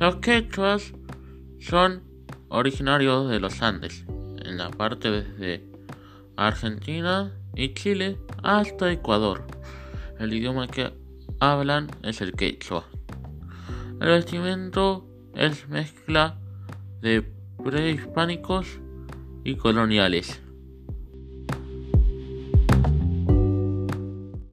Los quechuas son originarios de los Andes, en la parte desde Argentina y Chile hasta Ecuador. El idioma que hablan es el quechua. El vestimento es mezcla de prehispánicos y coloniales.